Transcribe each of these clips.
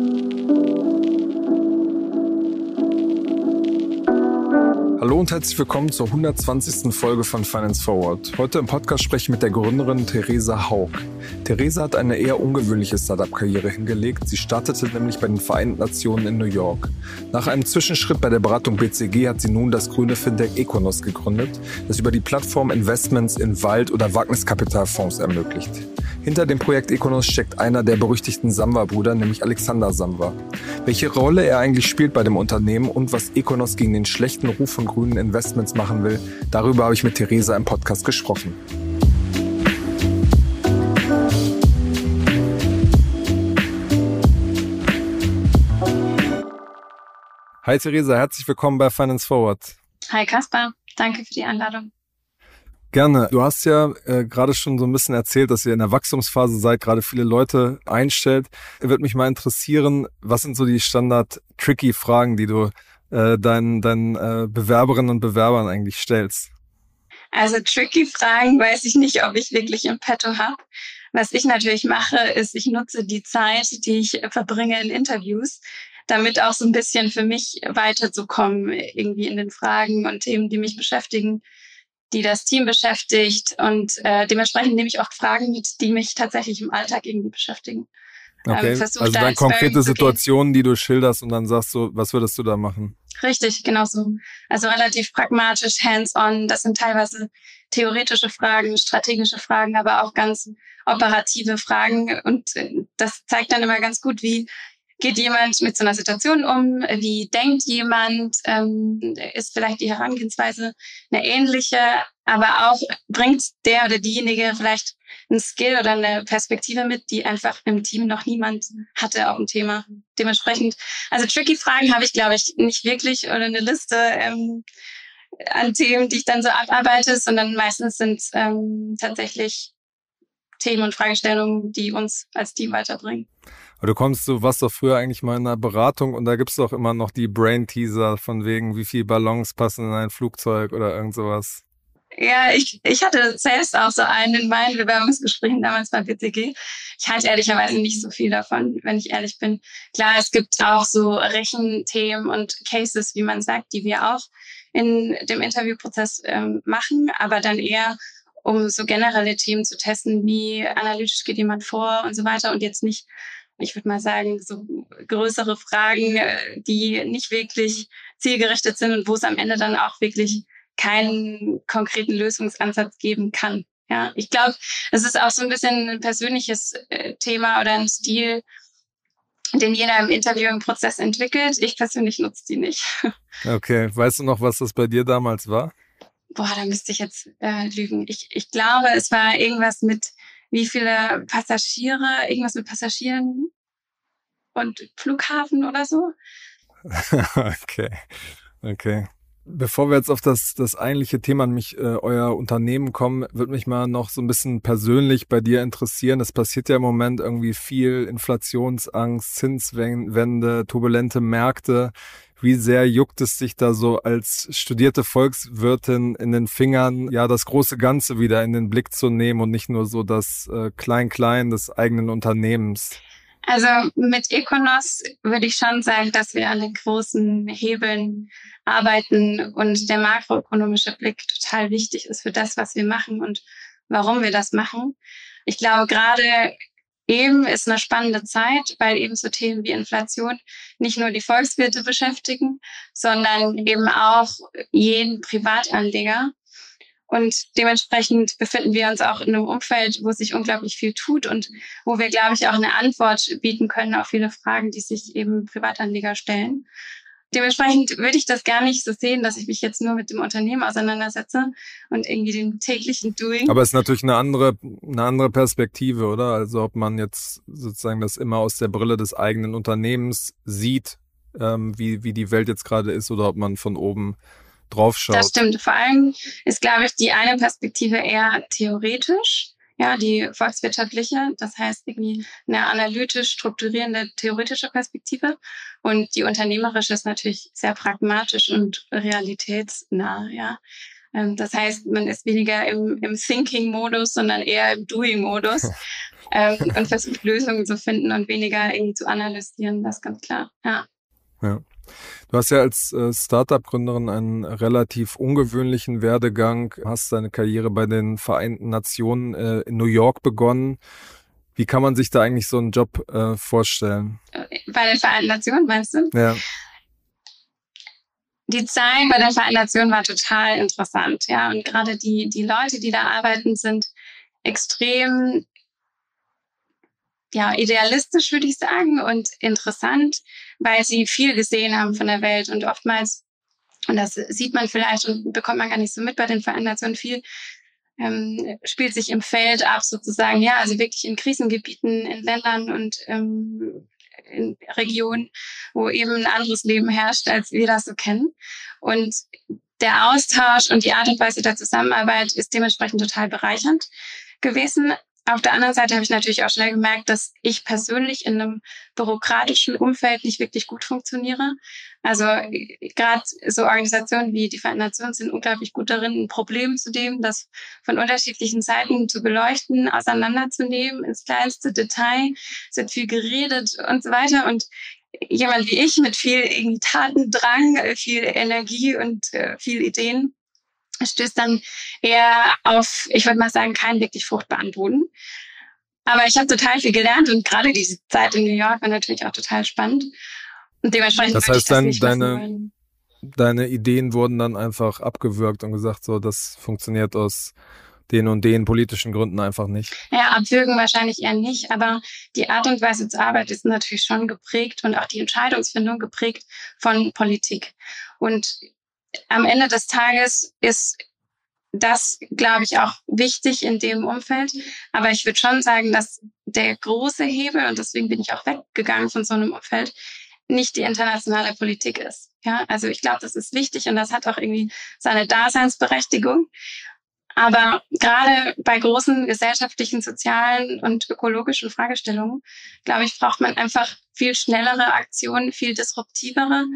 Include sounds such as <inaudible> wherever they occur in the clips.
Thank you. Und herzlich willkommen zur 120. Folge von Finance Forward. Heute im Podcast spreche ich mit der Gründerin Theresa Haug. Theresa hat eine eher ungewöhnliche Startup-Karriere hingelegt. Sie startete nämlich bei den Vereinten Nationen in New York. Nach einem Zwischenschritt bei der Beratung BCG hat sie nun das grüne Fintech Econos gegründet, das über die Plattform Investments in Wald- oder Wagniskapitalfonds ermöglicht. Hinter dem Projekt Econos steckt einer der berüchtigten Samwa-Brüder, nämlich Alexander Samwa. Welche Rolle er eigentlich spielt bei dem Unternehmen und was Econos gegen den schlechten Ruf von grünen Investments machen will, darüber habe ich mit Theresa im Podcast gesprochen. Hi Theresa, herzlich willkommen bei Finance Forward. Hi Kaspar, danke für die Einladung. Gerne. Du hast ja äh, gerade schon so ein bisschen erzählt, dass ihr in der Wachstumsphase seid, gerade viele Leute einstellt. Würde mich mal interessieren, was sind so die Standard-Tricky-Fragen, die du äh, deinen, deinen äh, Bewerberinnen und Bewerbern eigentlich stellst? Also tricky Fragen weiß ich nicht, ob ich wirklich im Petto habe. Was ich natürlich mache, ist, ich nutze die Zeit, die ich verbringe in Interviews, damit auch so ein bisschen für mich weiterzukommen, irgendwie in den Fragen und Themen, die mich beschäftigen, die das Team beschäftigt. Und äh, dementsprechend nehme ich auch Fragen mit, die mich tatsächlich im Alltag irgendwie beschäftigen. Okay, ähm, also dann konkrete Situationen, die du schilderst und dann sagst du, was würdest du da machen? Richtig, genau so. Also relativ pragmatisch, hands-on. Das sind teilweise theoretische Fragen, strategische Fragen, aber auch ganz operative Fragen. Und äh, das zeigt dann immer ganz gut, wie geht jemand mit so einer Situation um? Wie denkt jemand? Ähm, ist vielleicht die Herangehensweise eine ähnliche, aber auch bringt der oder diejenige vielleicht ein Skill oder eine Perspektive mit, die einfach im Team noch niemand hatte auf dem Thema. Dementsprechend, also tricky Fragen habe ich, glaube ich, nicht wirklich oder eine Liste ähm, an Themen, die ich dann so abarbeite, sondern meistens sind ähm, tatsächlich Themen und Fragestellungen, die uns als Team weiterbringen. Aber du kommst, du warst doch früher eigentlich mal in einer Beratung und da gibt's doch immer noch die Brain-Teaser von wegen, wie viele Ballons passen in ein Flugzeug oder irgend sowas. Ja, ich, ich hatte selbst auch so einen in meinen Bewerbungsgesprächen damals bei BCG. Ich halte ehrlicherweise nicht so viel davon, wenn ich ehrlich bin. Klar, es gibt auch so Rechenthemen und Cases, wie man sagt, die wir auch in dem Interviewprozess ähm, machen, aber dann eher um so generelle Themen zu testen, wie analytisch geht jemand vor und so weiter und jetzt nicht, ich würde mal sagen, so größere Fragen, äh, die nicht wirklich zielgerichtet sind und wo es am Ende dann auch wirklich keinen konkreten Lösungsansatz geben kann. Ja, ich glaube, es ist auch so ein bisschen ein persönliches äh, Thema oder ein Stil, den jeder im Interview im Prozess entwickelt. Ich persönlich nutze die nicht. <laughs> Okay, weißt du noch, was das bei dir damals war? Boah, da müsste ich jetzt äh, lügen. Ich, ich glaube, es war irgendwas mit wie viele Passagiere, irgendwas mit Passagieren und Flughafen oder so. <laughs> okay, okay. Bevor wir jetzt auf das, das eigentliche Thema, nämlich äh, euer Unternehmen kommen, würde mich mal noch so ein bisschen persönlich bei dir interessieren. Es passiert ja im Moment irgendwie viel Inflationsangst, Zinswende, turbulente Märkte. Wie sehr juckt es sich da so als studierte Volkswirtin in den Fingern, ja, das große Ganze wieder in den Blick zu nehmen und nicht nur so das äh, Klein-Klein des eigenen Unternehmens? Also mit Econos würde ich schon sagen, dass wir an den großen Hebeln arbeiten und der makroökonomische Blick total wichtig ist für das, was wir machen und warum wir das machen. Ich glaube, gerade eben ist eine spannende Zeit, weil eben so Themen wie Inflation nicht nur die Volkswirte beschäftigen, sondern eben auch jeden Privatanleger. Und dementsprechend befinden wir uns auch in einem Umfeld, wo sich unglaublich viel tut und wo wir, glaube ich, auch eine Antwort bieten können auf viele Fragen, die sich eben Privatanleger stellen. Dementsprechend würde ich das gar nicht so sehen, dass ich mich jetzt nur mit dem Unternehmen auseinandersetze und irgendwie dem täglichen Doing. Aber es ist natürlich eine andere, eine andere Perspektive, oder? Also ob man jetzt sozusagen das immer aus der Brille des eigenen Unternehmens sieht, ähm, wie, wie die Welt jetzt gerade ist, oder ob man von oben drauf schaut. Das stimmt. Vor allem ist, glaube ich, die eine Perspektive eher theoretisch ja, die volkswirtschaftliche, das heißt irgendwie eine analytisch strukturierende theoretische Perspektive. Und die unternehmerische ist natürlich sehr pragmatisch und realitätsnah, ja. Ähm, das heißt, man ist weniger im, im Thinking-Modus, sondern eher im Doing-Modus <laughs> ähm, und versucht Lösungen zu finden und weniger irgendwie zu analysieren. Das ist ganz klar. Ja. Ja. Du hast ja als äh, Startup-Gründerin einen relativ ungewöhnlichen Werdegang, hast deine Karriere bei den Vereinten Nationen äh, in New York begonnen. Wie kann man sich da eigentlich so einen Job äh, vorstellen? Bei den Vereinten Nationen, meinst du? Ja. Die Zeit bei den Vereinten Nationen war total interessant, ja. Und gerade die, die Leute, die da arbeiten, sind extrem ja, idealistisch, würde ich sagen, und interessant, weil sie viel gesehen haben von der Welt und oftmals, und das sieht man vielleicht und bekommt man gar nicht so mit bei den Veränderungen, viel ähm, spielt sich im Feld ab, sozusagen, ja, also wirklich in Krisengebieten, in Ländern und ähm, in Regionen, wo eben ein anderes Leben herrscht, als wir das so kennen. Und der Austausch und die Art und Weise der Zusammenarbeit ist dementsprechend total bereichernd gewesen. Auf der anderen Seite habe ich natürlich auch schnell gemerkt, dass ich persönlich in einem bürokratischen Umfeld nicht wirklich gut funktioniere. Also gerade so Organisationen wie die Vereinten Nationen sind unglaublich gut darin, ein Problem zu nehmen, das von unterschiedlichen Seiten zu beleuchten, auseinanderzunehmen ins kleinste Detail. Es wird viel geredet und so weiter. Und jemand wie ich mit viel Tatendrang, viel Energie und äh, viel Ideen stößt dann eher auf, ich würde mal sagen, keinen wirklich fruchtbaren Boden. Aber ich habe total viel gelernt und gerade diese Zeit in New York war natürlich auch total spannend. Und dementsprechend das heißt, dann deine, deine Ideen wurden dann einfach abgewürgt und gesagt, so, das funktioniert aus den und den politischen Gründen einfach nicht. Ja, abwürgen wahrscheinlich eher nicht, aber die Art und Weise zur Arbeit ist natürlich schon geprägt und auch die Entscheidungsfindung geprägt von Politik. Und am Ende des Tages ist das, glaube ich, auch wichtig in dem Umfeld. Aber ich würde schon sagen, dass der große Hebel, und deswegen bin ich auch weggegangen von so einem Umfeld, nicht die internationale Politik ist. Ja, also ich glaube, das ist wichtig und das hat auch irgendwie seine Daseinsberechtigung. Aber gerade bei großen gesellschaftlichen, sozialen und ökologischen Fragestellungen, glaube ich, braucht man einfach viel schnellere Aktionen, viel disruptivere.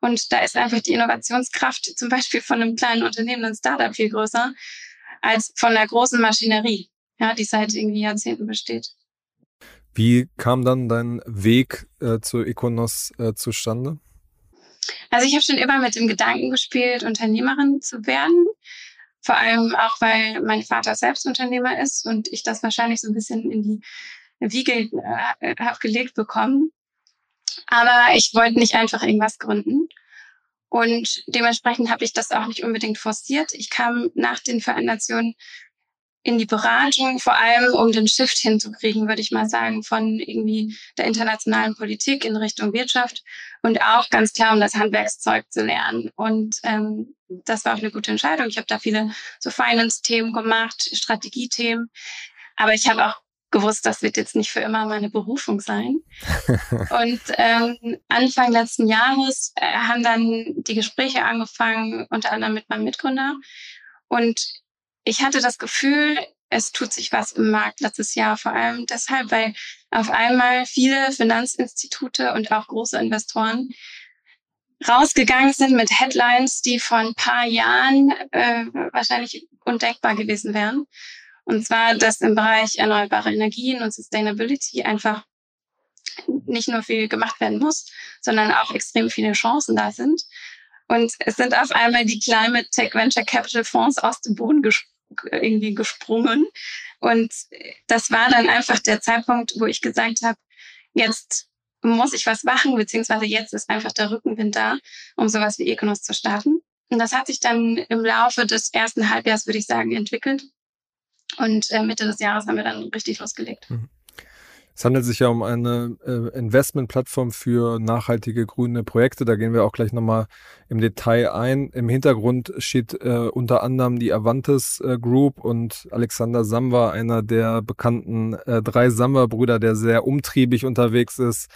Und da ist einfach die Innovationskraft zum Beispiel von einem kleinen Unternehmen, einem Startup viel größer als von der großen Maschinerie, ja, die seit irgendwie Jahrzehnten besteht. Wie kam dann dein Weg äh, zu Econos äh, zustande? Also ich habe schon immer mit dem Gedanken gespielt, Unternehmerin zu werden. Vor allem auch, weil mein Vater selbst Unternehmer ist und ich das wahrscheinlich so ein bisschen in die Wiege äh, habe gelegt bekommen. Aber ich wollte nicht einfach irgendwas gründen. Und dementsprechend habe ich das auch nicht unbedingt forciert. Ich kam nach den Veränderungen in die Beratung, vor allem um den Shift hinzukriegen, würde ich mal sagen, von irgendwie der internationalen Politik in Richtung Wirtschaft und auch ganz klar, um das Handwerkszeug zu lernen. Und ähm, das war auch eine gute Entscheidung. Ich habe da viele so Finance-Themen gemacht, Strategiethemen. Aber ich habe auch gewusst, das wird jetzt nicht für immer meine Berufung sein. <laughs> und ähm, Anfang letzten Jahres äh, haben dann die Gespräche angefangen, unter anderem mit meinem Mitgründer. Und ich hatte das Gefühl, es tut sich was im Markt letztes Jahr, vor allem deshalb, weil auf einmal viele Finanzinstitute und auch große Investoren rausgegangen sind mit Headlines, die vor ein paar Jahren äh, wahrscheinlich undenkbar gewesen wären. Und zwar, dass im Bereich erneuerbare Energien und Sustainability einfach nicht nur viel gemacht werden muss, sondern auch extrem viele Chancen da sind. Und es sind auf einmal die Climate Tech Venture Capital Fonds aus dem Boden gesprungen irgendwie gesprungen. Und das war dann einfach der Zeitpunkt, wo ich gesagt habe, jetzt muss ich was machen, beziehungsweise jetzt ist einfach der Rückenwind da, um sowas wie Econos zu starten. Und das hat sich dann im Laufe des ersten Halbjahres, würde ich sagen, entwickelt. Und äh, Mitte des Jahres haben wir dann richtig losgelegt. Mhm. Es handelt sich ja um eine äh, Investmentplattform für nachhaltige grüne Projekte. Da gehen wir auch gleich nochmal im Detail ein. Im Hintergrund steht äh, unter anderem die Avantis äh, Group und Alexander Samba, einer der bekannten äh, drei Samba-Brüder, der sehr umtriebig unterwegs ist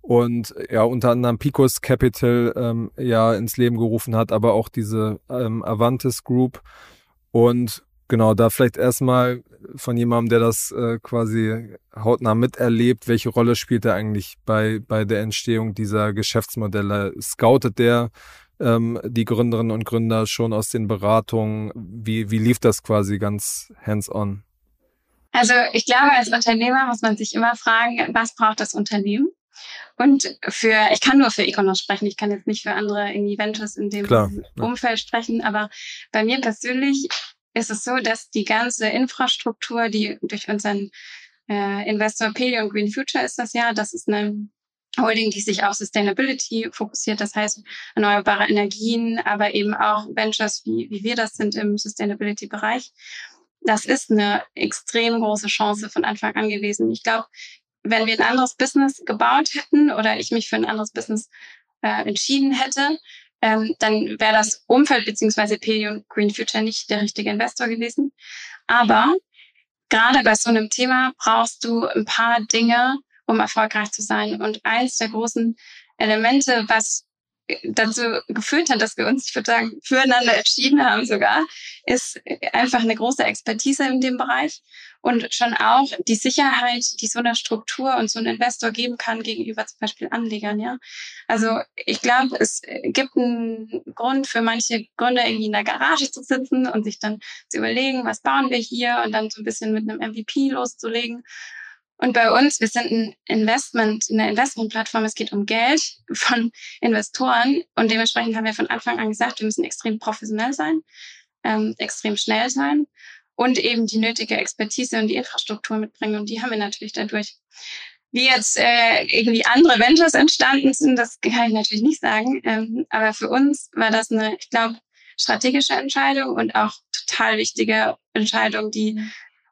und ja unter anderem Picos Capital ähm, ja ins Leben gerufen hat, aber auch diese ähm, Avantis Group. Und Genau, da vielleicht erstmal von jemandem, der das äh, quasi hautnah miterlebt, welche Rolle spielt er eigentlich bei, bei der Entstehung dieser Geschäftsmodelle? Scoutet der ähm, die Gründerinnen und Gründer schon aus den Beratungen? Wie, wie lief das quasi ganz hands-on? Also ich glaube, als Unternehmer muss man sich immer fragen, was braucht das Unternehmen? Und für, ich kann nur für Econos sprechen, ich kann jetzt nicht für andere irgendwie Ventures in dem Klar, Umfeld ja. sprechen, aber bei mir persönlich ist es so, dass die ganze Infrastruktur, die durch unseren äh, Investor Pelion Green Future ist das ja, das ist eine Holding, die sich auf Sustainability fokussiert, das heißt erneuerbare Energien, aber eben auch Ventures, wie, wie wir das sind im Sustainability-Bereich. Das ist eine extrem große Chance von Anfang an gewesen. Ich glaube, wenn wir ein anderes Business gebaut hätten oder ich mich für ein anderes Business äh, entschieden hätte, ähm, dann wäre das Umfeld beziehungsweise Pelion Green Future nicht der richtige Investor gewesen. Aber gerade bei so einem Thema brauchst du ein paar Dinge, um erfolgreich zu sein. Und eins der großen Elemente, was dazu geführt hat, dass wir uns, ich würde sagen, füreinander entschieden haben sogar, ist einfach eine große Expertise in dem Bereich und schon auch die Sicherheit, die so eine Struktur und so ein Investor geben kann gegenüber zum Beispiel Anlegern, ja. Also ich glaube, es gibt einen Grund für manche Gründer irgendwie in der Garage zu sitzen und sich dann zu überlegen, was bauen wir hier und dann so ein bisschen mit einem MVP loszulegen und bei uns, wir sind ein Investment, eine Investmentplattform. Es geht um Geld von Investoren. Und dementsprechend haben wir von Anfang an gesagt, wir müssen extrem professionell sein, ähm, extrem schnell sein und eben die nötige Expertise und die Infrastruktur mitbringen. Und die haben wir natürlich dadurch. Wie jetzt äh, irgendwie andere Ventures entstanden sind, das kann ich natürlich nicht sagen. Ähm, aber für uns war das eine, ich glaube, strategische Entscheidung und auch total wichtige Entscheidung, die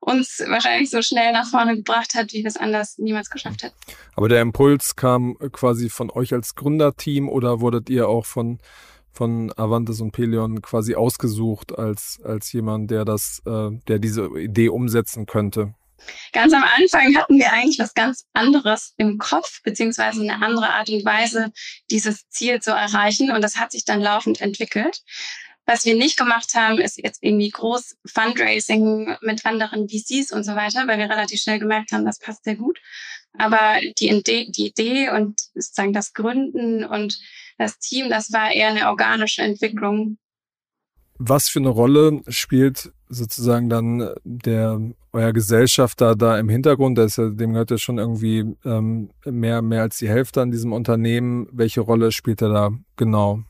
uns wahrscheinlich so schnell nach vorne gebracht hat, wie wir es anders niemals geschafft hätten. Aber der Impuls kam quasi von euch als Gründerteam oder wurdet ihr auch von von Avantis und Pelion quasi ausgesucht als als jemand, der das, äh, der diese Idee umsetzen könnte? Ganz am Anfang hatten wir eigentlich was ganz anderes im Kopf, beziehungsweise eine andere Art und Weise, dieses Ziel zu erreichen. Und das hat sich dann laufend entwickelt. Was wir nicht gemacht haben, ist jetzt irgendwie groß Fundraising mit anderen VCs und so weiter, weil wir relativ schnell gemerkt haben, das passt sehr gut. Aber die Idee, die Idee und sozusagen das Gründen und das Team, das war eher eine organische Entwicklung. Was für eine Rolle spielt sozusagen dann der euer Gesellschafter da im Hintergrund? Der dem gehört ja schon irgendwie ähm, mehr, mehr als die Hälfte an diesem Unternehmen. Welche Rolle spielt er da genau?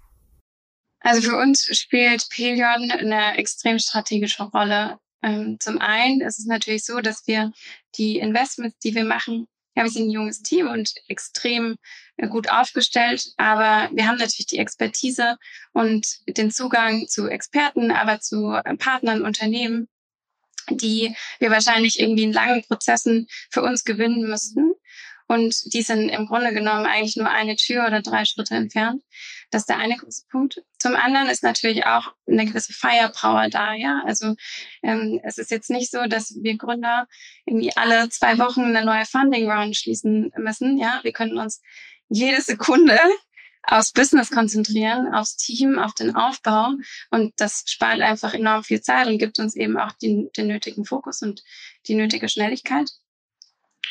Also für uns spielt Pelion eine extrem strategische Rolle. Ähm, zum einen ist es natürlich so, dass wir die Investments, die wir machen, ja, wir sind ein junges Team und extrem äh, gut aufgestellt, aber wir haben natürlich die Expertise und den Zugang zu Experten, aber zu äh, Partnern, Unternehmen, die wir wahrscheinlich irgendwie in langen Prozessen für uns gewinnen müssten. Und die sind im Grunde genommen eigentlich nur eine Tür oder drei Schritte entfernt. Das ist der eine große Punkt. Zum anderen ist natürlich auch eine gewisse Firepower da, ja. Also ähm, es ist jetzt nicht so, dass wir Gründer irgendwie alle zwei Wochen eine neue Funding Round schließen müssen. Ja, wir können uns jede Sekunde aufs Business konzentrieren, aufs Team, auf den Aufbau. Und das spart einfach enorm viel Zeit und gibt uns eben auch den, den nötigen Fokus und die nötige Schnelligkeit.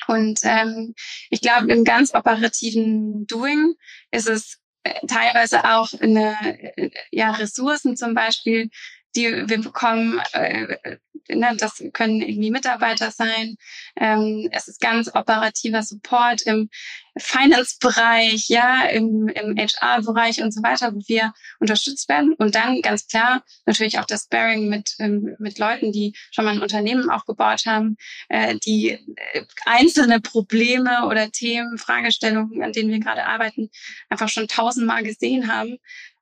Und ähm, ich glaube, im ganz operativen Doing ist es teilweise auch eine, äh, ja, Ressourcen zum Beispiel, die wir bekommen, äh, ne, das können irgendwie Mitarbeiter sein. Ähm, es ist ganz operativer Support im Finance-Bereich, ja, im, im HR-Bereich und so weiter, wo wir unterstützt werden. Und dann ganz klar natürlich auch das Bearing mit, ähm, mit Leuten, die schon mal ein Unternehmen aufgebaut haben, äh, die äh, einzelne Probleme oder Themen, Fragestellungen, an denen wir gerade arbeiten, einfach schon tausendmal gesehen haben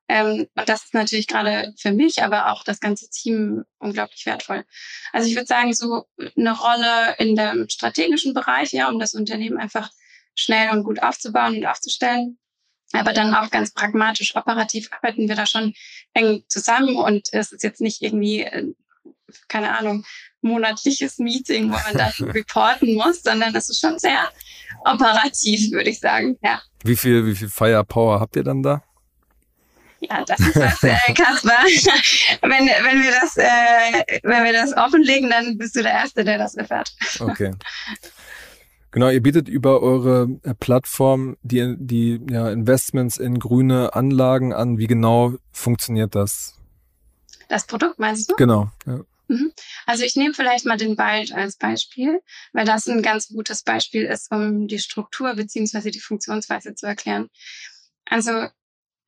ähm, und das ist natürlich gerade für mich, aber auch das ganze Team unglaublich wertvoll. Also ich würde sagen, so eine Rolle in dem strategischen Bereich, ja, um das Unternehmen einfach schnell und gut aufzubauen und aufzustellen. Aber dann auch ganz pragmatisch, operativ arbeiten wir da schon eng zusammen und es ist jetzt nicht irgendwie, äh, keine Ahnung, monatliches Meeting, wo man dann <laughs> reporten muss, sondern es ist schon sehr operativ, würde ich sagen, ja. Wie viel, wie viel Firepower habt ihr dann da? Ja, das ist was, äh, <laughs> Kaspar. <laughs> wenn, wenn, wir das, äh, wenn wir das offenlegen, dann bist du der Erste, der das erfährt. Okay. Genau, ihr bietet über eure äh, Plattform die, die ja, Investments in grüne Anlagen an. Wie genau funktioniert das? Das Produkt meinst du? Genau. Ja. Mhm. Also ich nehme vielleicht mal den Wald als Beispiel, weil das ein ganz gutes Beispiel ist, um die Struktur beziehungsweise die Funktionsweise zu erklären. Also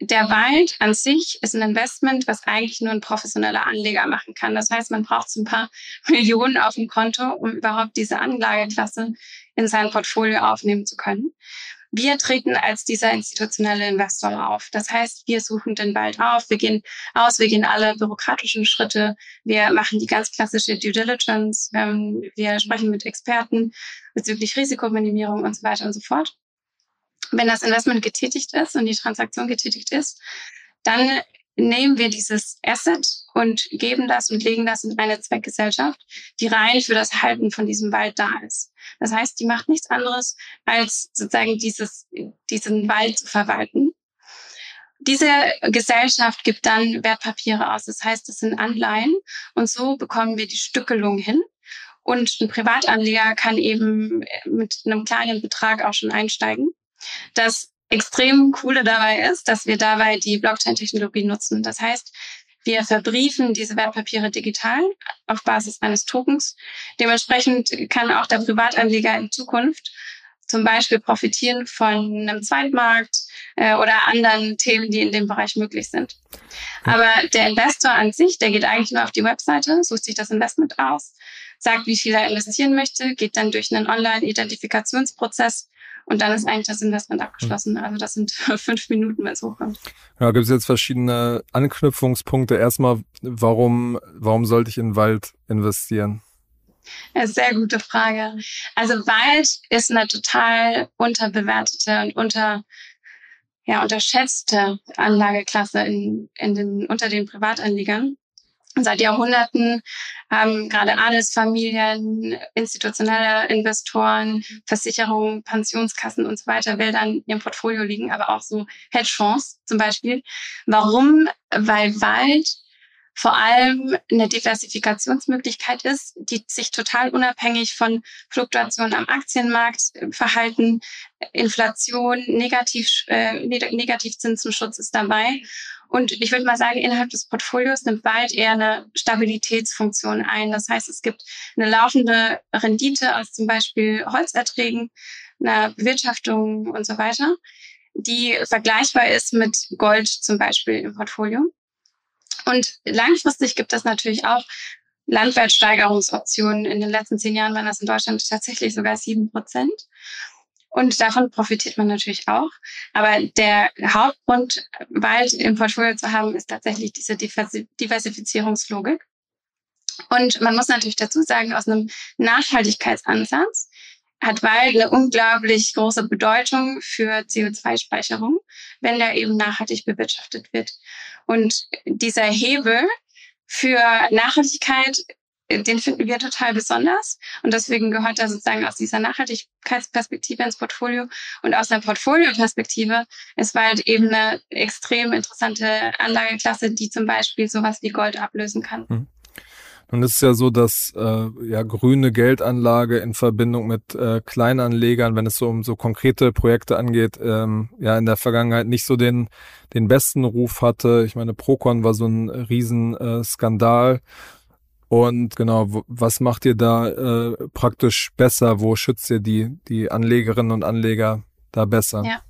der Wald an sich ist ein Investment, was eigentlich nur ein professioneller Anleger machen kann. Das heißt, man braucht so ein paar <laughs> Millionen auf dem Konto, um überhaupt diese Anlageklasse in sein Portfolio aufnehmen zu können. Wir treten als dieser institutionelle Investor auf. Das heißt, wir suchen den Wald auf, wir gehen aus, wir gehen alle bürokratischen Schritte, wir machen die ganz klassische Due Diligence, ähm, wir sprechen mit Experten bezüglich Risikominimierung und so weiter und so fort. Wenn das Investment getätigt ist und die Transaktion getätigt ist, dann nehmen wir dieses Asset und geben das und legen das in eine Zweckgesellschaft, die rein für das Halten von diesem Wald da ist. Das heißt, die macht nichts anderes, als sozusagen dieses, diesen Wald zu verwalten. Diese Gesellschaft gibt dann Wertpapiere aus. Das heißt, es sind Anleihen und so bekommen wir die Stückelung hin. Und ein Privatanleger kann eben mit einem kleinen Betrag auch schon einsteigen. Das extrem coole dabei ist, dass wir dabei die Blockchain-Technologie nutzen. Das heißt, wir verbriefen diese Wertpapiere digital auf Basis eines Tokens. Dementsprechend kann auch der Privatanleger in Zukunft zum Beispiel profitieren von einem Zweitmarkt äh, oder anderen Themen, die in dem Bereich möglich sind. Aber der Investor an sich, der geht eigentlich nur auf die Webseite, sucht sich das Investment aus, sagt, wie viel er investieren möchte, geht dann durch einen Online-Identifikationsprozess und dann ist eigentlich das Investment abgeschlossen. Also das sind <laughs> fünf Minuten, wenn es hochkommt. Ja, gibt es jetzt verschiedene Anknüpfungspunkte. Erstmal, warum, warum sollte ich in Wald investieren? Sehr gute Frage. Also Wald ist eine total unterbewertete und unter ja, unterschätzte Anlageklasse in, in den, unter den Privatanlegern. Seit Jahrhunderten haben gerade Adelsfamilien, institutionelle Investoren, Versicherungen, Pensionskassen und so weiter Wälder in ihrem Portfolio liegen, aber auch so Hedgefonds zum Beispiel. Warum? Weil Wald vor allem eine Diversifikationsmöglichkeit ist, die sich total unabhängig von Fluktuationen am Aktienmarkt verhalten. Inflation, Negativ, äh, Negativzinsenschutz ist dabei. Und ich würde mal sagen, innerhalb des Portfolios nimmt Wald eher eine Stabilitätsfunktion ein. Das heißt, es gibt eine laufende Rendite aus zum Beispiel Holzerträgen, einer Bewirtschaftung und so weiter, die vergleichbar ist mit Gold zum Beispiel im Portfolio. Und langfristig gibt es natürlich auch Landwertsteigerungsoptionen. In den letzten zehn Jahren waren das in Deutschland tatsächlich sogar sieben Prozent. Und davon profitiert man natürlich auch. Aber der Hauptgrund, Wald im Portfolio zu haben, ist tatsächlich diese Diversifizierungslogik. Und man muss natürlich dazu sagen, aus einem Nachhaltigkeitsansatz hat Wald eine unglaublich große Bedeutung für CO2-Speicherung, wenn der eben nachhaltig bewirtschaftet wird. Und dieser Hebel für Nachhaltigkeit den finden wir total besonders. Und deswegen gehört er sozusagen aus dieser Nachhaltigkeitsperspektive ins Portfolio. Und aus einer Portfolioperspektive ist Wald eben eine extrem interessante Anlageklasse, die zum Beispiel sowas wie Gold ablösen kann. Mhm. Nun ist es ja so, dass äh, ja grüne Geldanlage in Verbindung mit äh, Kleinanlegern, wenn es so um so konkrete Projekte angeht, ähm, ja in der Vergangenheit nicht so den den besten Ruf hatte. Ich meine, Procon war so ein Riesenskandal. Äh. Und genau, was macht ihr da äh, praktisch besser? Wo schützt ihr die, die Anlegerinnen und Anleger da besser? Ja.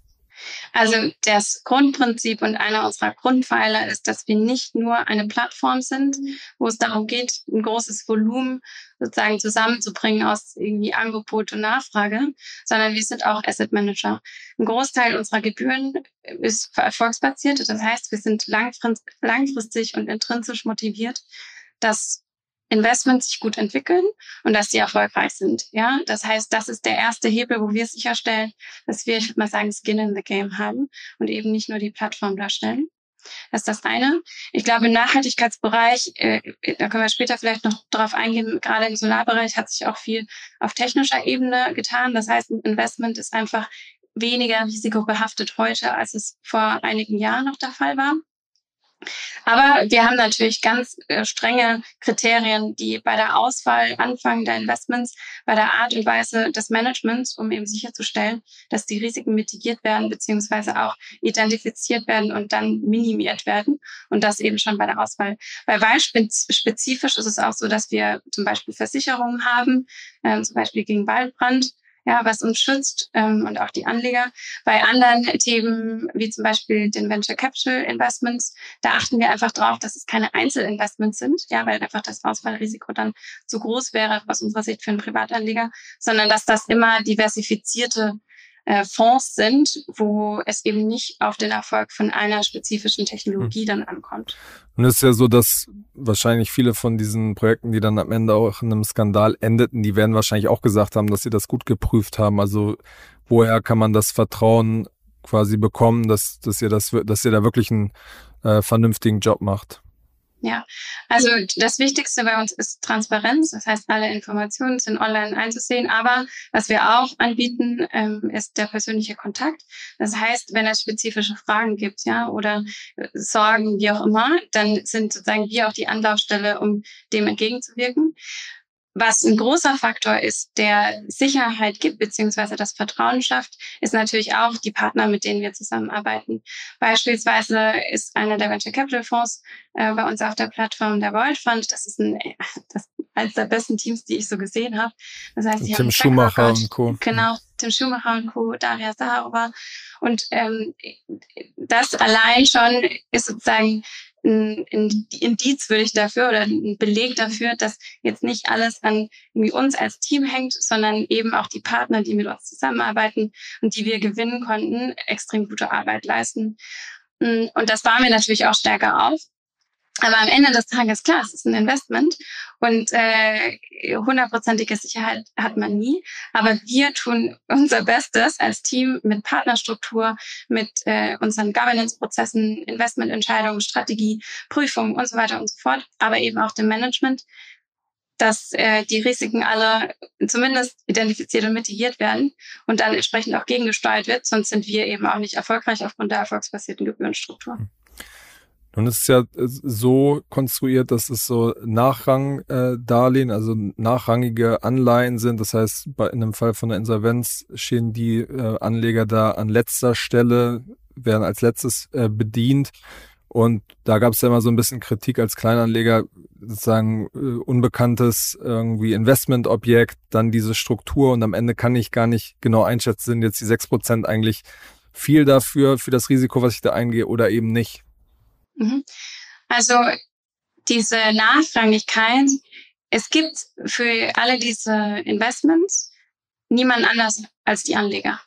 Also das Grundprinzip und einer unserer Grundpfeiler ist, dass wir nicht nur eine Plattform sind, wo es darum geht, ein großes Volumen sozusagen zusammenzubringen aus irgendwie Angebot und Nachfrage, sondern wir sind auch Asset Manager. Ein Großteil unserer Gebühren ist erfolgsbasiert. Das heißt, wir sind langfristig und intrinsisch motiviert, dass Investments sich gut entwickeln und dass sie erfolgreich sind. Ja, das heißt, das ist der erste Hebel, wo wir sicherstellen, dass wir, ich würde mal sagen, Skin in the Game haben und eben nicht nur die Plattform darstellen. Das ist das eine. Ich glaube, im Nachhaltigkeitsbereich, äh, da können wir später vielleicht noch drauf eingehen, gerade im Solarbereich hat sich auch viel auf technischer Ebene getan. Das heißt, ein Investment ist einfach weniger risikobehaftet heute, als es vor einigen Jahren noch der Fall war. Aber wir haben natürlich ganz äh, strenge Kriterien, die bei der Auswahl anfangen der Investments, bei der Art und Weise des Managements, um eben sicherzustellen, dass die Risiken mitigiert werden, beziehungsweise auch identifiziert werden und dann minimiert werden. Und das eben schon bei der Auswahl. Bei Wahlspezifisch ist es auch so, dass wir zum Beispiel Versicherungen haben, äh, zum Beispiel gegen Waldbrand ja, was uns schützt ähm, und auch die Anleger. Bei anderen Themen, wie zum Beispiel den Venture Capital Investments, da achten wir einfach drauf, dass es keine Einzelinvestments sind, ja, weil einfach das Ausfallrisiko dann zu groß wäre aus unserer Sicht für einen Privatanleger, sondern dass das immer diversifizierte äh, Fonds sind, wo es eben nicht auf den Erfolg von einer spezifischen Technologie hm. dann ankommt. Und es ist ja so, dass wahrscheinlich viele von diesen Projekten, die dann am Ende auch in einem Skandal endeten, die werden wahrscheinlich auch gesagt haben, dass sie das gut geprüft haben. Also woher kann man das Vertrauen quasi bekommen, dass, dass ihr das, dass ihr da wirklich einen äh, vernünftigen Job macht? Ja, also das Wichtigste bei uns ist Transparenz. Das heißt, alle Informationen sind online einzusehen. Aber was wir auch anbieten, ähm, ist der persönliche Kontakt. Das heißt, wenn es spezifische Fragen gibt, ja, oder Sorgen, wie auch immer, dann sind sozusagen wir auch die Anlaufstelle, um dem entgegenzuwirken. Was ein großer Faktor ist, der Sicherheit gibt, beziehungsweise das Vertrauen schafft, ist natürlich auch die Partner, mit denen wir zusammenarbeiten. Beispielsweise ist einer der Venture Capital Fonds äh, bei uns auf der Plattform der World Fund. Das ist ein, das, eines der besten Teams, die ich so gesehen habe. Das heißt, Tim haben Schumacher und Co. Genau, Tim Schumacher und Co., Daria Saharova. Und ähm, das allein schon ist sozusagen ein, Indiz würde ich dafür oder ein Beleg dafür, dass jetzt nicht alles an irgendwie uns als Team hängt, sondern eben auch die Partner, die mit uns zusammenarbeiten und die wir gewinnen konnten, extrem gute Arbeit leisten. Und das bauen wir natürlich auch stärker auf. Aber am Ende des Tages, klar, es ist ein Investment und äh, hundertprozentige Sicherheit hat man nie. Aber wir tun unser Bestes als Team mit Partnerstruktur, mit äh, unseren Governance-Prozessen, Investmententscheidungen, Strategie, Prüfungen und so weiter und so fort, aber eben auch dem Management, dass äh, die Risiken alle zumindest identifiziert und mitigiert werden und dann entsprechend auch gegengesteuert wird. Sonst sind wir eben auch nicht erfolgreich aufgrund der erfolgsbasierten Gebührenstruktur. Nun ist es ja äh, so konstruiert, dass es so Nachrangdarlehen, äh, also nachrangige Anleihen sind. Das heißt, bei, in einem Fall von der Insolvenz stehen die äh, Anleger da an letzter Stelle, werden als letztes bedient. Und da gab es ja immer so ein bisschen Kritik als Kleinanleger, sozusagen äh, unbekanntes irgendwie Investmentobjekt, dann diese Struktur und am Ende kann ich gar nicht genau einschätzen, sind jetzt die sechs Prozent eigentlich viel dafür, für das Risiko, was ich da eingehe oder eben nicht. Mhm. Also diese Nachrangigkeit, es gibt für alle diese Investments niemand anders als die Anleger.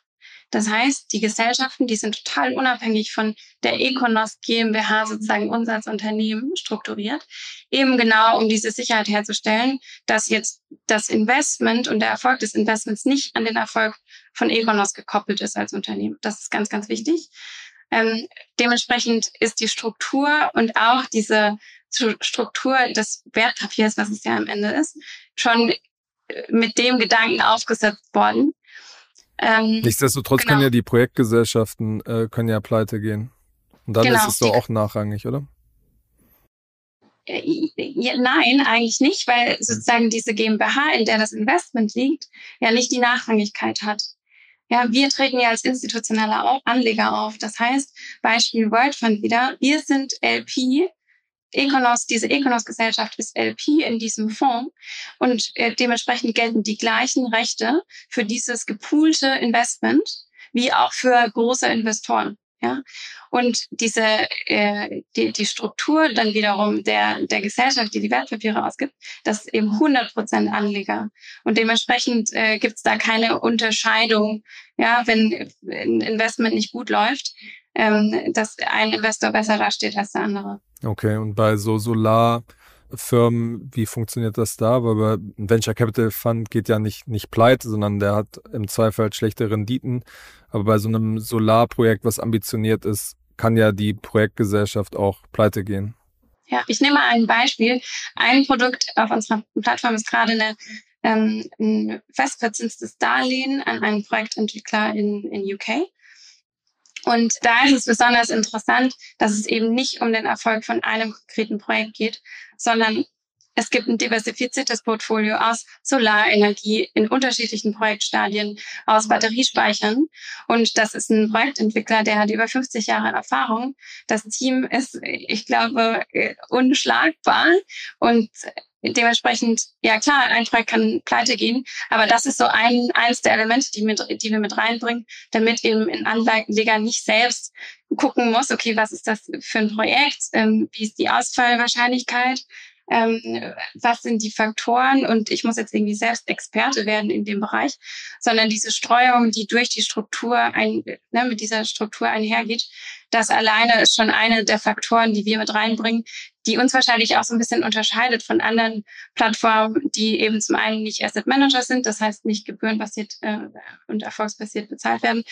Das heißt, die Gesellschaften, die sind total unabhängig von der Econos GmbH, sozusagen uns Unternehmen strukturiert, eben genau um diese Sicherheit herzustellen, dass jetzt das Investment und der Erfolg des Investments nicht an den Erfolg von Econos gekoppelt ist als Unternehmen. Das ist ganz, ganz wichtig. Ähm, dementsprechend ist die Struktur und auch diese Struktur des Wertpapiers, was es ja am Ende ist, schon äh, mit dem Gedanken aufgesetzt worden. Ähm, Nichtsdestotrotz genau. können ja die Projektgesellschaften äh, können ja pleite gehen. Und dann genau. ist es doch auch nachrangig, oder? Äh, ja, nein, eigentlich nicht, weil sozusagen diese GmbH, in der das Investment liegt, ja nicht die Nachrangigkeit hat. Ja, wir treten ja als institutioneller Anleger auf. Das heißt, Beispiel World Fund wieder, wir sind LP. Econos, diese Econos-Gesellschaft ist LP in diesem Fonds und äh, dementsprechend gelten die gleichen Rechte für dieses gepoolte Investment wie auch für große Investoren. Ja? Und diese, äh, die, die Struktur dann wiederum der, der Gesellschaft, die die Wertpapiere ausgibt, das ist eben 100 Prozent Anleger. Und dementsprechend äh, gibt es da keine Unterscheidung, ja, wenn ein Investment nicht gut läuft, ähm, dass ein Investor besser dasteht als der andere. Okay, und bei so Solar Firmen, wie funktioniert das da? Weil ein Venture Capital Fund geht ja nicht, nicht pleite, sondern der hat im Zweifel halt schlechte Renditen. Aber bei so einem Solarprojekt, was ambitioniert ist, kann ja die Projektgesellschaft auch pleite gehen. Ja, ich nehme mal ein Beispiel. Ein Produkt auf unserer Plattform ist gerade eine, ähm, ein festverzinstes Darlehen an einen Projektentwickler in, in UK. Und da ist es besonders interessant, dass es eben nicht um den Erfolg von einem konkreten Projekt geht, sondern es gibt ein diversifiziertes Portfolio aus Solarenergie in unterschiedlichen Projektstadien, aus Batteriespeichern. Und das ist ein Projektentwickler, der hat über 50 Jahre Erfahrung. Das Team ist, ich glaube, unschlagbar. Und dementsprechend, ja klar, ein Projekt kann pleite gehen, aber das ist so ein, eines der Elemente, die, mit, die wir mit reinbringen, damit eben ein Anleger nicht selbst gucken muss, okay, was ist das für ein Projekt, ähm, wie ist die Ausfallwahrscheinlichkeit, ähm, was sind die Faktoren und ich muss jetzt irgendwie selbst Experte werden in dem Bereich, sondern diese Streuung, die durch die Struktur ein, ne, mit dieser Struktur einhergeht, das alleine ist schon eine der Faktoren, die wir mit reinbringen, die uns wahrscheinlich auch so ein bisschen unterscheidet von anderen Plattformen, die eben zum einen nicht Asset Manager sind, das heißt nicht gebührenbasiert äh, und erfolgsbasiert bezahlt werden,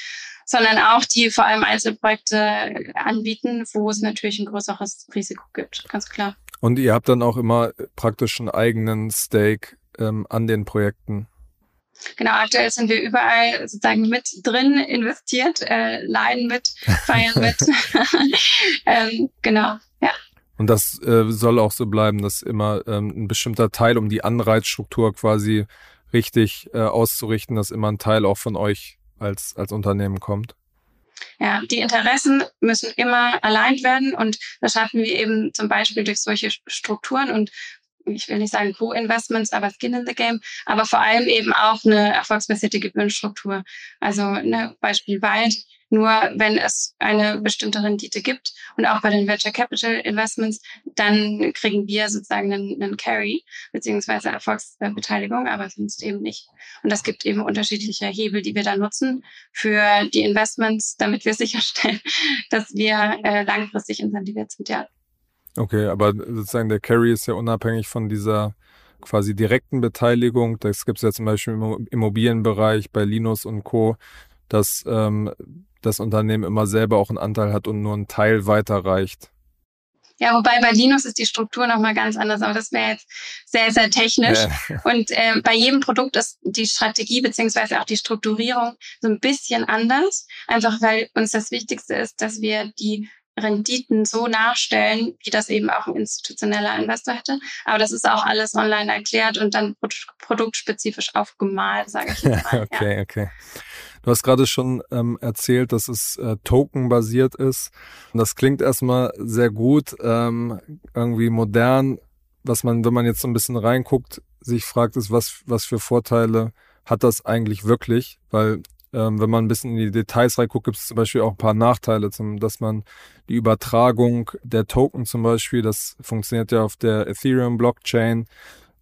sondern auch die vor allem Einzelprojekte anbieten, wo es natürlich ein größeres Risiko gibt, ganz klar. Und ihr habt dann auch immer praktisch einen eigenen Stake ähm, an den Projekten. Genau, aktuell sind wir überall sozusagen mit drin investiert, äh, leiden mit, feiern mit. <laughs> <laughs> ähm, genau, ja. Und das äh, soll auch so bleiben, dass immer ähm, ein bestimmter Teil, um die Anreizstruktur quasi richtig äh, auszurichten, dass immer ein Teil auch von euch als, als Unternehmen kommt. Ja, die Interessen müssen immer allein werden und das schaffen wir eben zum Beispiel durch solche Strukturen und ich will nicht sagen Co-Investments, aber Skin in the Game, aber vor allem eben auch eine erfolgsbasierte Gebührenstruktur. Also ne, Beispiel Wald, nur wenn es eine bestimmte Rendite gibt und auch bei den Venture Capital Investments, dann kriegen wir sozusagen einen, einen Carry beziehungsweise Erfolgsbeteiligung, aber sonst eben nicht. Und das gibt eben unterschiedliche Hebel, die wir da nutzen für die Investments, damit wir sicherstellen, <laughs> dass wir äh, langfristig incentiviert sind. Ja. Okay, aber sozusagen der Carry ist ja unabhängig von dieser quasi direkten Beteiligung. Das gibt es ja zum Beispiel im Immobilienbereich bei Linus und Co., dass ähm, das Unternehmen immer selber auch einen Anteil hat und nur einen Teil weiterreicht. Ja, wobei bei Linus ist die Struktur nochmal ganz anders, aber das wäre jetzt sehr, sehr technisch. Ja. <laughs> Und äh, bei jedem Produkt ist die Strategie beziehungsweise auch die Strukturierung so ein bisschen anders. Einfach weil uns das Wichtigste ist, dass wir die Renditen so nachstellen, wie das eben auch ein institutioneller Investor hätte. Aber das ist auch alles online erklärt und dann produktspezifisch aufgemalt, sage ich mal. <laughs> okay, ja. okay. Du hast gerade schon ähm, erzählt, dass es äh, Token-basiert ist. Und das klingt erstmal sehr gut, ähm, irgendwie modern. Was man, wenn man jetzt so ein bisschen reinguckt, sich fragt, ist, was, was für Vorteile hat das eigentlich wirklich? Weil ähm, wenn man ein bisschen in die Details reinguckt, gibt es zum Beispiel auch ein paar Nachteile, zum, dass man die Übertragung der Token zum Beispiel, das funktioniert ja auf der Ethereum-Blockchain,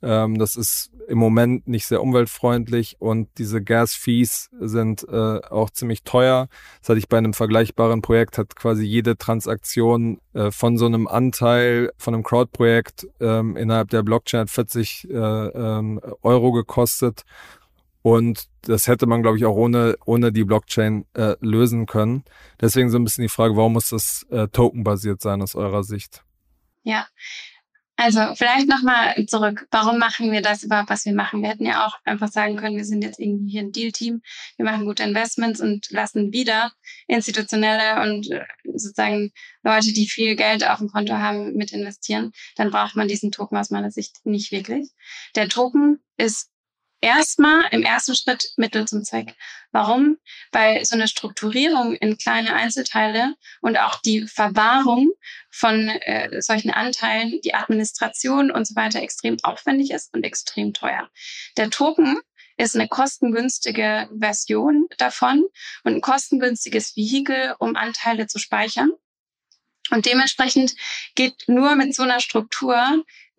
ähm, das ist im Moment nicht sehr umweltfreundlich und diese Gas-Fees sind äh, auch ziemlich teuer. Das hatte ich bei einem vergleichbaren Projekt, hat quasi jede Transaktion äh, von so einem Anteil von einem Crowd-Projekt ähm, innerhalb der Blockchain 40 äh, ähm, Euro gekostet. Und das hätte man, glaube ich, auch ohne, ohne die Blockchain äh, lösen können. Deswegen so ein bisschen die Frage, warum muss das äh, tokenbasiert sein aus eurer Sicht? Ja, also vielleicht nochmal zurück. Warum machen wir das überhaupt, was wir machen? Wir hätten ja auch einfach sagen können, wir sind jetzt irgendwie hier ein Deal-Team, wir machen gute Investments und lassen wieder institutionelle und äh, sozusagen Leute, die viel Geld auf dem Konto haben, mit investieren. Dann braucht man diesen Token aus meiner Sicht nicht wirklich. Der Token ist erstmal im ersten Schritt Mittel zum Zweck. Warum? Weil so eine Strukturierung in kleine Einzelteile und auch die Verwahrung von äh, solchen Anteilen, die Administration und so weiter extrem aufwendig ist und extrem teuer. Der Token ist eine kostengünstige Version davon und ein kostengünstiges Vehikel, um Anteile zu speichern. Und dementsprechend geht nur mit so einer Struktur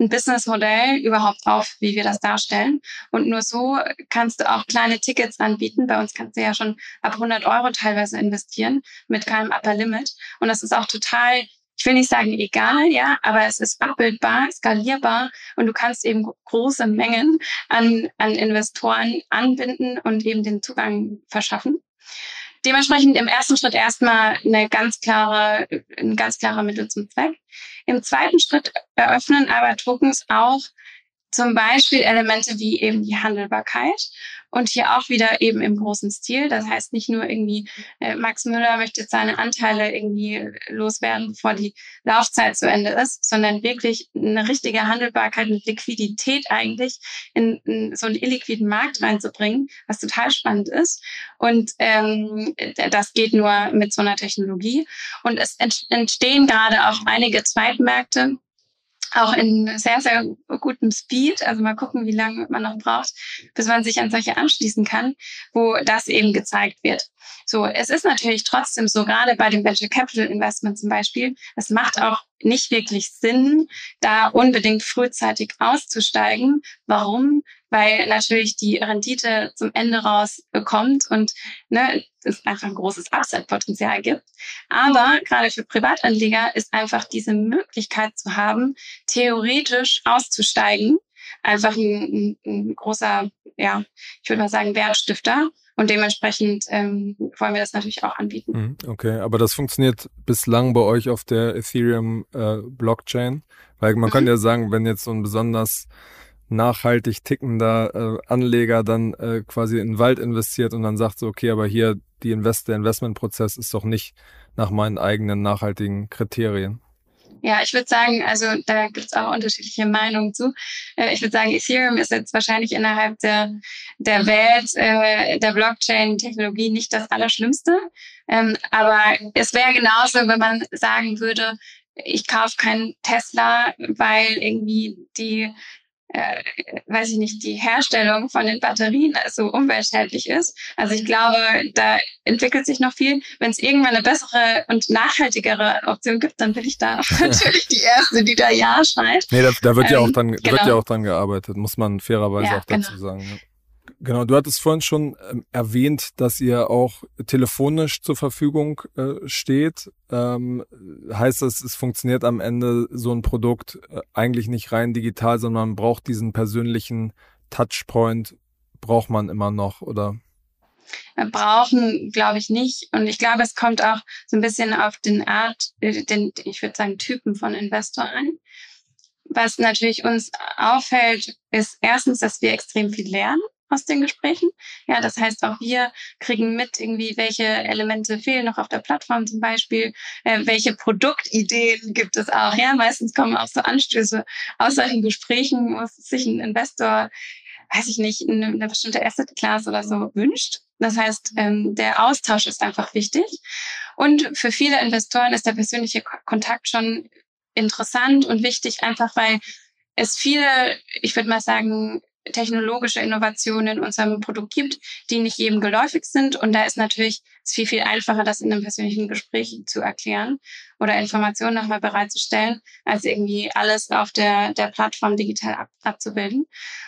ein Businessmodell überhaupt auf, wie wir das darstellen. Und nur so kannst du auch kleine Tickets anbieten. Bei uns kannst du ja schon ab 100 Euro teilweise investieren mit keinem Upper Limit. Und das ist auch total ich will nicht sagen egal, ja, aber es ist abbildbar, skalierbar und du kannst eben große Mengen an, an Investoren anbinden und eben den Zugang verschaffen. Dementsprechend im ersten Schritt erstmal eine ganz klare, ein ganz klarer Mittel zum Zweck. Im zweiten Schritt eröffnen aber Tokens auch Zum Beispiel Elemente wie eben die Handelbarkeit und hier auch wieder eben im großen Stil. Das heißt nicht nur irgendwie, äh, Max Müller möchte seine Anteile irgendwie loswerden, bevor die Laufzeit zu Ende ist, sondern wirklich eine richtige Handelbarkeit mit Liquidität eigentlich in, in so einen illiquiden Markt reinzubringen, was total spannend ist. Und ähm, das geht nur mit so einer Technologie. Und es entstehen gerade auch einige Zweitmärkte, auch in sehr, sehr gutem Speed. Also mal gucken, wie lange man noch braucht, bis man sich an solche anschließen kann, wo das eben gezeigt wird. So, es ist natürlich trotzdem so, gerade bei dem Venture Capital Investment zum Beispiel, es macht auch nicht wirklich Sinn, da unbedingt frühzeitig auszusteigen. Warum? Weil natürlich die Rendite zum Ende raus bekommt und ne, es einfach ein großes Upside-Potenzial gibt. Aber gerade für Privatanleger ist einfach diese Möglichkeit zu haben, theoretisch auszusteigen, einfach ein, ein, ein großer, ja, ich würde mal sagen, Wertstifter. Und dementsprechend ähm, wollen wir das natürlich auch anbieten. Mhm, okay, aber das funktioniert bislang bei euch auf der Ethereum äh, Blockchain, weil man mhm. kann ja sagen, wenn jetzt so ein besonders nachhaltig tickender äh, Anleger dann äh, quasi in den Wald investiert und dann sagt so, okay, aber hier die Invest der Investmentprozess ist doch nicht nach meinen eigenen nachhaltigen Kriterien. Ja, ich würde sagen, also da gibt es auch unterschiedliche Meinungen zu. Äh, ich würde sagen, Ethereum ist jetzt wahrscheinlich innerhalb der, der Welt äh, der Blockchain-Technologie nicht das Allerschlimmste. Ähm, aber es wäre genauso, wenn man sagen würde, ich kaufe keinen Tesla, weil irgendwie die äh, weiß ich nicht, die Herstellung von den Batterien so umweltschädlich ist. Also ich glaube, da entwickelt sich noch viel. Wenn es irgendwann eine bessere und nachhaltigere Option gibt, dann bin ich da <laughs> natürlich die Erste, die da Ja schreit. Nee, da, da wird ähm, ja auch dann, genau. wird ja auch dran gearbeitet, muss man fairerweise ja, auch dazu genau. sagen. Ja. Genau, du hattest vorhin schon ähm, erwähnt, dass ihr auch telefonisch zur Verfügung äh, steht. Ähm, heißt das, es funktioniert am Ende so ein Produkt äh, eigentlich nicht rein digital, sondern man braucht diesen persönlichen Touchpoint, braucht man immer noch, oder? Brauchen, glaube ich, nicht. Und ich glaube, es kommt auch so ein bisschen auf den Art, äh, den, ich würde sagen, Typen von Investor an. Was natürlich uns auffällt, ist erstens, dass wir extrem viel lernen aus den Gesprächen. Ja, das heißt, auch wir kriegen mit irgendwie, welche Elemente fehlen noch auf der Plattform zum Beispiel, äh, welche Produktideen gibt es auch. Ja, meistens kommen auch so Anstöße aus solchen Gesprächen, wo sich ein Investor, weiß ich nicht, eine, eine bestimmte Asset Class oder so wünscht. Das heißt, ähm, der Austausch ist einfach wichtig. Und für viele Investoren ist der persönliche Kontakt schon interessant und wichtig, einfach weil es viele, ich würde mal sagen, technologische Innovationen in unserem Produkt gibt, die nicht jedem geläufig sind. Und da ist natürlich es viel, viel einfacher, das in einem persönlichen Gespräch zu erklären oder Informationen nochmal bereitzustellen, als irgendwie alles auf der, der Plattform digital ab, abzubilden.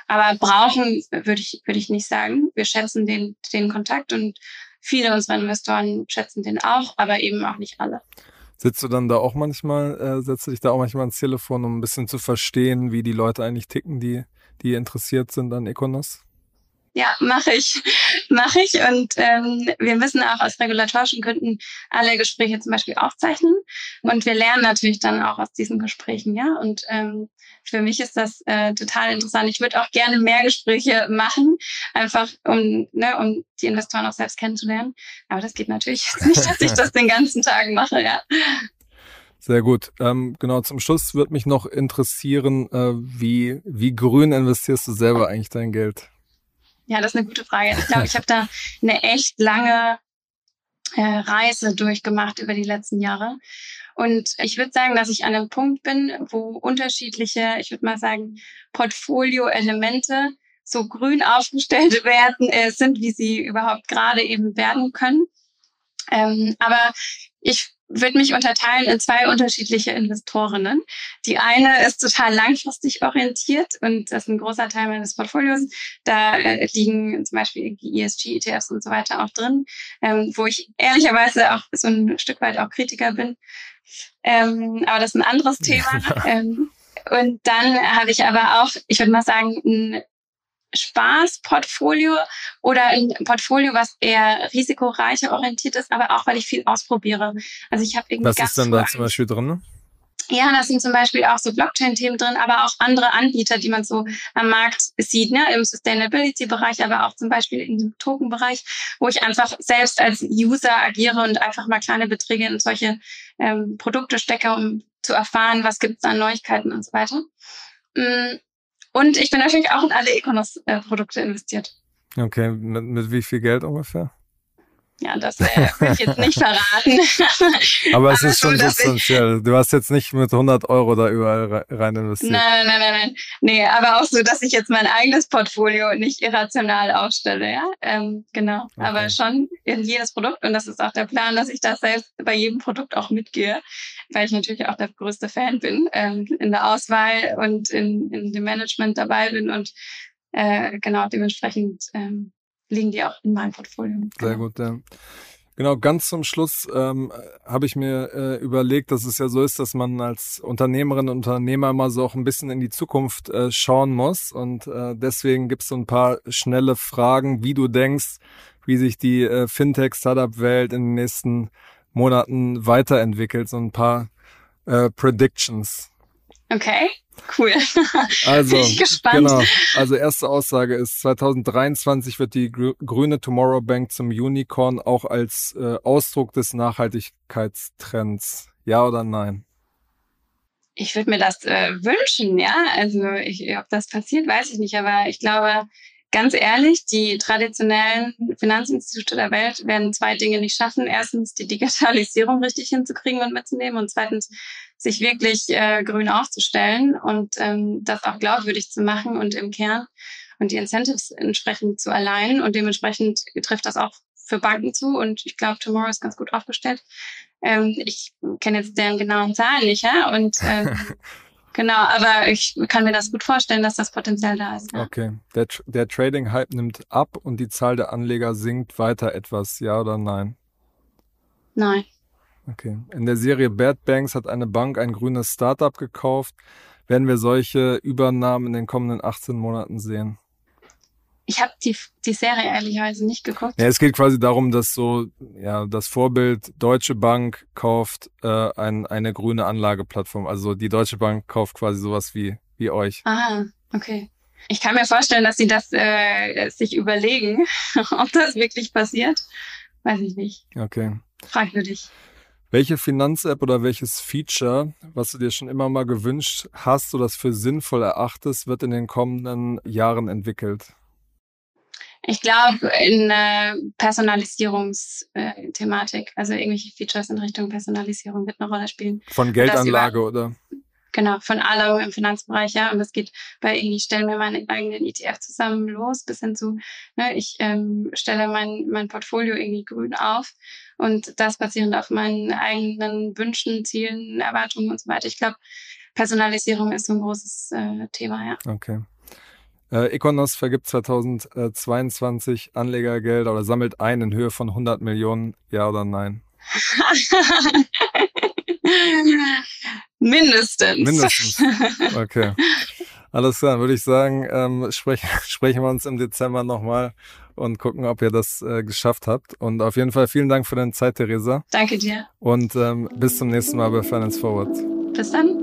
Aber brauchen würde ich, würde ich nicht sagen. Wir schätzen den, den Kontakt und viele unserer Investoren schätzen den auch, aber eben auch nicht alle. Sitzt du dann da auch manchmal, äh, setzt du dich da auch manchmal ans Telefon, um ein bisschen zu verstehen, wie die Leute eigentlich ticken, die die interessiert sind an Econos? Ja, mache ich. <laughs> mache ich. Und ähm, wir müssen auch aus regulatorischen Gründen alle Gespräche zum Beispiel aufzeichnen. Und wir lernen natürlich dann auch aus diesen Gesprächen, ja. Und ähm, für mich ist das äh, total interessant. Ich würde auch gerne mehr Gespräche machen, einfach um, ne, um die Investoren auch selbst kennenzulernen. Aber das geht natürlich <laughs> nicht, dass ich <laughs> das den ganzen Tag mache, ja. Sehr gut. Ähm, genau, zum Schluss wird mich noch interessieren, äh, wie, wie grün investierst du selber eigentlich dein Geld? Ja, das ist eine gute Frage. Ich glaube, ich habe da eine echt lange äh, Reise durchgemacht über die letzten Jahre. Und ich würde sagen, dass ich an einem Punkt bin, wo unterschiedliche, ich würde mal sagen, Portfolio-Elemente so grün aufgestellt <laughs> werden, äh, sind, wie sie überhaupt gerade eben werden können. Ähm, aber ich würde mich unterteilen in zwei unterschiedliche Investorinnen. Die eine ist total langfristig orientiert und das ist ein großer Teil meines Portfolios. Da äh, liegen zum Beispiel die ESG-ETFs und so weiter auch drin, ähm, wo ich ehrlicherweise auch so ein Stück weit auch Kritiker bin. Ähm, aber das ist ein anderes <laughs> Thema. ähm, und dann habe ich aber auch, ich würde mal sagen, ein Spaß-Portfolio oder ein Portfolio, was eher risikoreicher orientiert ist, aber auch, weil ich viel ausprobiere. Also ich habe irgendwie Was ist denn da zum Beispiel drin? Ja, da sind zum Beispiel auch so Blockchain-Themen drin, aber auch andere Anbieter, die man so am Markt sieht, ne? im Sustainability-Bereich, aber auch zum Beispiel in dem Token-Bereich, wo ich einfach selbst als User agiere und einfach mal kleine Beträge in solche ähm, Produkte stecke, um zu erfahren, was gibt es an Neuigkeiten und so weiter. Mm, und ich bin natürlich auch in alle Econos-Produkte investiert. Okay, mit, mit wie viel Geld ungefähr? Ja, das äh, will ich jetzt nicht verraten. <laughs> Aber es ist schon so, substanziell. Du hast jetzt nicht mit 100 Euro da überall rein investiert. Nein, nein, nein, nein. Nee, aber auch so, dass ich jetzt mein eigenes Portfolio nicht irrational aufstelle, ja. Ähm, genau. Okay. Aber schon in jedes Produkt. Und das ist auch der Plan, dass ich das selbst bei jedem Produkt auch mitgehe, weil ich natürlich auch der größte Fan bin, ähm, in der Auswahl und in, in dem Management dabei bin und äh, genau dementsprechend ähm, liegen die auch in meinem Portfolio. Sehr gut, ja. Genau, ganz zum Schluss ähm, habe ich mir äh, überlegt, dass es ja so ist, dass man als Unternehmerin und Unternehmer immer so auch ein bisschen in die Zukunft äh, schauen muss. Und äh, deswegen gibt es so ein paar schnelle Fragen, wie du denkst, wie sich die äh, Fintech-Startup-Welt in den nächsten Monaten weiterentwickelt. So ein paar äh, Predictions. Okay. Cool. <laughs> Also, Bin ich gespannt. genau. Also erste Aussage ist, 2023 wird die grüne Tomorrow Bank zum Unicorn auch als äh, Ausdruck des Nachhaltigkeitstrends. Ja oder nein? Ich würde mir das äh, wünschen, ja. Also ich, ob das passiert, weiß ich nicht. Aber ich glaube, ganz ehrlich, die traditionellen Finanzinstitute der Welt werden zwei Dinge nicht schaffen. Erstens die Digitalisierung richtig hinzukriegen und mitzunehmen und zweitens sich wirklich äh, grün aufzustellen und ähm, das auch glaubwürdig zu machen und im Kern und die Incentives entsprechend zu alignen. Und dementsprechend trifft das auch für Banken zu. Und ich glaube, Tomorrow ist ganz gut aufgestellt. Ähm, ich kenne jetzt deren genauen Zahlen nicht, ja. Und ähm, <laughs> genau, aber ich kann mir das gut vorstellen, dass das Potenzial da ist. Ja? Okay. Der, der Trading-Hype nimmt ab und die Zahl der Anleger sinkt weiter etwas, ja oder nein? Nein. Okay. In der Serie Bad Banks hat eine Bank ein grünes Startup gekauft. Werden wir solche Übernahmen in den kommenden 18 Monaten sehen? Ich habe die, die Serie ehrlicherweise nicht geguckt. Ja, es geht quasi darum, dass so ja das Vorbild Deutsche Bank kauft äh, ein, eine grüne Anlageplattform. Also die Deutsche Bank kauft quasi sowas wie wie euch. Aha, okay. Ich kann mir vorstellen, dass sie das äh, sich überlegen, <laughs> ob das wirklich passiert. Weiß ich nicht. Okay. Fragwürdig. Welche Finanz-App oder welches Feature, was du dir schon immer mal gewünscht hast oder das für sinnvoll erachtest, wird in den kommenden Jahren entwickelt? Ich glaube in äh, Personalisierungsthematik, äh, also irgendwelche Features in Richtung Personalisierung wird eine Rolle spielen. Von Geldanlage oder? Genau, von allem im Finanzbereich, ja. Und das geht bei irgendwie, stellen wir meinen eigenen ETF zusammen los, bis hin zu, ne, ich ähm, stelle mein, mein Portfolio irgendwie grün auf und das basierend auf meinen eigenen Wünschen, Zielen, Erwartungen und so weiter. Ich glaube, Personalisierung ist so ein großes äh, Thema, ja. Okay. Äh, Econos vergibt 2022 Anlegergelder oder sammelt ein in Höhe von 100 Millionen, ja oder nein? <laughs> Mindestens. Mindestens. Okay. Alles klar, würde ich sagen, ähm, sprechen, <laughs> sprechen wir uns im Dezember nochmal und gucken, ob ihr das äh, geschafft habt. Und auf jeden Fall vielen Dank für deine Zeit, Theresa. Danke dir. Und ähm, bis zum nächsten Mal bei Finance Forward. Bis dann.